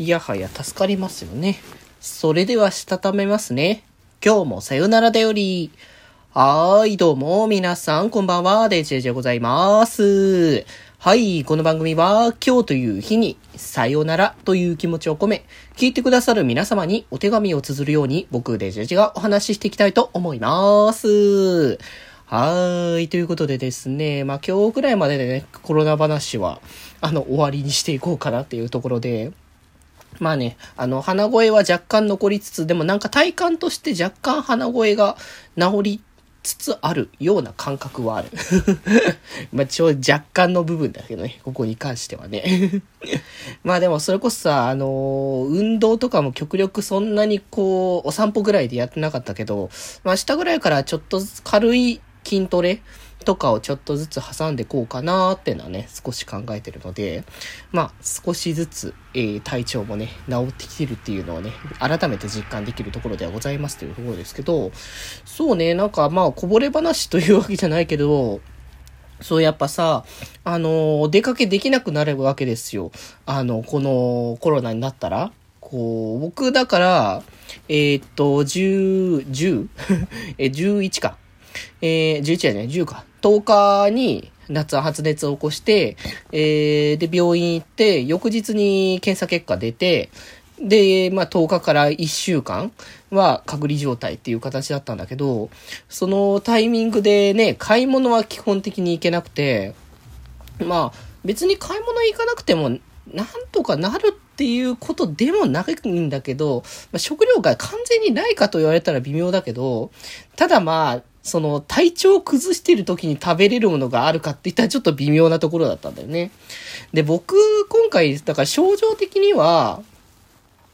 いやはや助かりますよね。それではしたためますね。今日もさよならだより。はーい、どうも、皆さん、こんばんは、デジェジでございます。はい、この番組は、今日という日に、さよならという気持ちを込め、聞いてくださる皆様にお手紙を綴るように、僕、デジェジがお話ししていきたいと思います。はーい。ということでですね、まあ今日くらいまででね、コロナ話は、あの、終わりにしていこうかなっていうところで、まあね、あの、鼻声は若干残りつつ、でもなんか体感として若干鼻声が治りつつあるような感覚はある。まあ、ちょ、若干の部分だけどね、ここに関してはね。まあでもそれこそさ、あのー、運動とかも極力そんなにこう、お散歩ぐらいでやってなかったけど、まあ下ぐらいからちょっと軽い筋トレとかをちょっとずつ挟んでこうかなーってのはね、少し考えてるので、まあ、少しずつ、えー、体調もね、治ってきてるっていうのをね、改めて実感できるところではございますというところですけど、そうね、なんかまあ、こぼれ話というわけじゃないけど、そうやっぱさ、あの出かけできなくなるわけですよ。あの、このコロナになったら。こう、僕だから、えー、っと、10、10? え、11か。えー、11じゃない、10か。10日に夏は発熱を起こして、えー、で、病院行って、翌日に検査結果出て、で、まあ、10日から1週間は隔離状態っていう形だったんだけど、そのタイミングでね、買い物は基本的に行けなくて、まあ、別に買い物行かなくても、なんとかなるっていうことでもないんだけど、まあ、食料が完全にないかと言われたら微妙だけど、ただまあ、その体調を崩してる時に食べれるものがあるかって言ったらちょっと微妙なところだったんだよね。で、僕、今回、だから症状的には、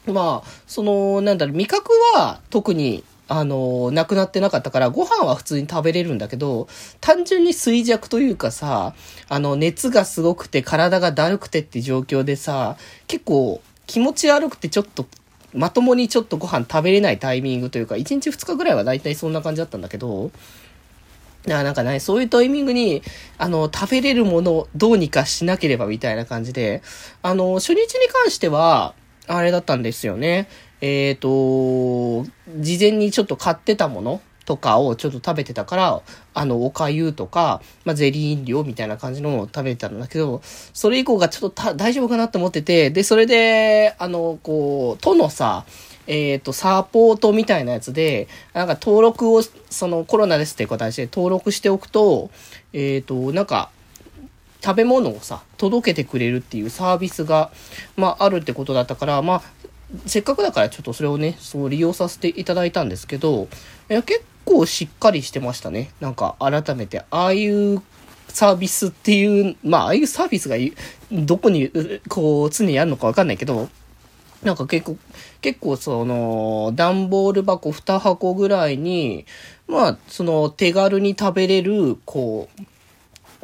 まあ、その、なんだろう、味覚は特に、あの、なくなってなかったから、ご飯は普通に食べれるんだけど、単純に衰弱というかさ、あの、熱がすごくて体がだるくてって状況でさ、結構気持ち悪くてちょっとまともにちょっとご飯食べれないタイミングというか、1日2日ぐらいは大体そんな感じだったんだけど、なんかね、そういうタイミングに、あの、食べれるものをどうにかしなければみたいな感じで、あの、初日に関しては、あれだったんですよね。えっ、ー、と、事前にちょっと買ってたものとかをちょっと食べてたから、あの、おかゆとか、まあ、ゼリー飲料みたいな感じのを食べてたんだけど、それ以降がちょっと大丈夫かなって思ってて、で、それで、あの、こう、都のさ、えっ、ー、と、サポートみたいなやつで、なんか登録を、そのコロナですっていう形で登録しておくと、えっ、ー、と、なんか、食べ物をさ、届けてくれるっていうサービスが、まあ、あるってことだったから、まあ、せっかくだからちょっとそれをね、そう利用させていただいたんですけど、いや結構しっかりしてましたね。なんか改めて、ああいうサービスっていう、まあ、ああいうサービスがどこに、こう、常にあるのかわかんないけど、なんか結構、結構その、段ボール箱2箱ぐらいに、まあ、その手軽に食べれる、こ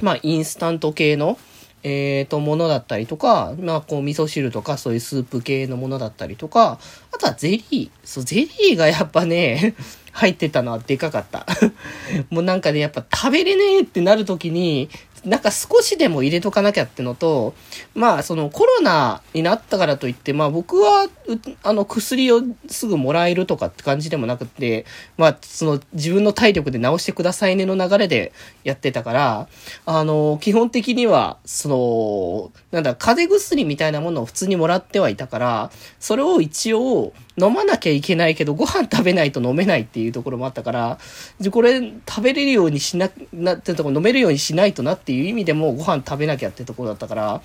う、まあ、インスタント系の、えっ、ー、と、ものだったりとか、まあ、こう、味噌汁とか、そういうスープ系のものだったりとか、あとはゼリー。そう、ゼリーがやっぱね、入ってたのはでかかった。もうなんかね、やっぱ食べれねえってなるときに、なんか少しでも入れとかなきゃってのと、まあそのコロナになったからといって、まあ僕は、あの薬をすぐもらえるとかって感じでもなくて、まあその自分の体力で治してくださいねの流れでやってたから、あの、基本的には、その、なんだ、風邪薬みたいなものを普通にもらってはいたから、それを一応、飲まなきゃいけないけど、ご飯食べないと飲めないっていうところもあったから、じゃこれ食べれるようにしな、なってとこ飲めるようにしないとなっていう意味でもご飯食べなきゃってところだったから、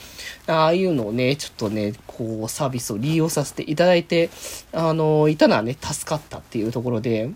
ああいうのをね、ちょっとね、こうサービスを利用させていただいて、あの、いたのはね、助かったっていうところで、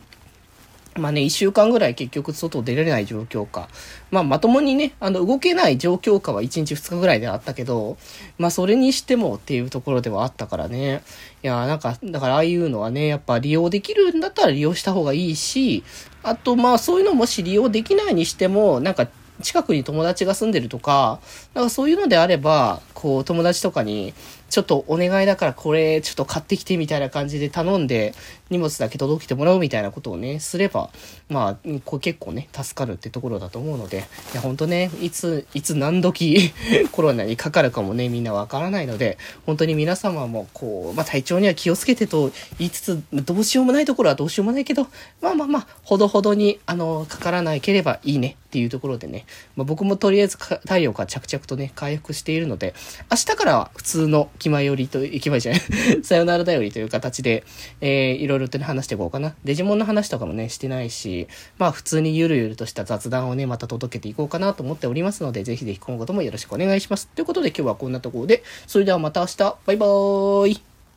まあね、一週間ぐらい結局外出られない状況か。まあまともにね、あの動けない状況下は一日二日ぐらいであったけど、まあそれにしてもっていうところではあったからね。いや、なんか、だからああいうのはね、やっぱ利用できるんだったら利用した方がいいし、あとまあそういうのもし利用できないにしても、なんか近くに友達が住んでるとか、なんかそういうのであれば、こう友達とかに、ちょっとお願いだからこれちょっと買ってきてみたいな感じで頼んで、荷物だけ届けてもらうみたいなことをね、すれば、まあ、これ結構ね、助かるってところだと思うので、いや、ほんとね、いつ、いつ何時 コロナにかかるかもね、みんなわからないので、本当に皆様も、こう、まあ、体調には気をつけてと言いつつ、どうしようもないところはどうしようもないけど、まあまあまあ、ほどほどに、あの、かからなければいいねっていうところでね、まあ、僕もとりあえず太陽が着々とね、回復しているので、明日からは普通の気前よりと、気前じゃない さよならだよりという形で、えー、いろいろとね、話していこうかな。デジモンの話とかもね、してないし、まあ普通にゆるゆるとした雑談をね、また届けていこうかなと思っておりますので、ぜひぜひ今後ともよろしくお願いします。ということで今日はこんなところで、それではまた明日、バイバーイ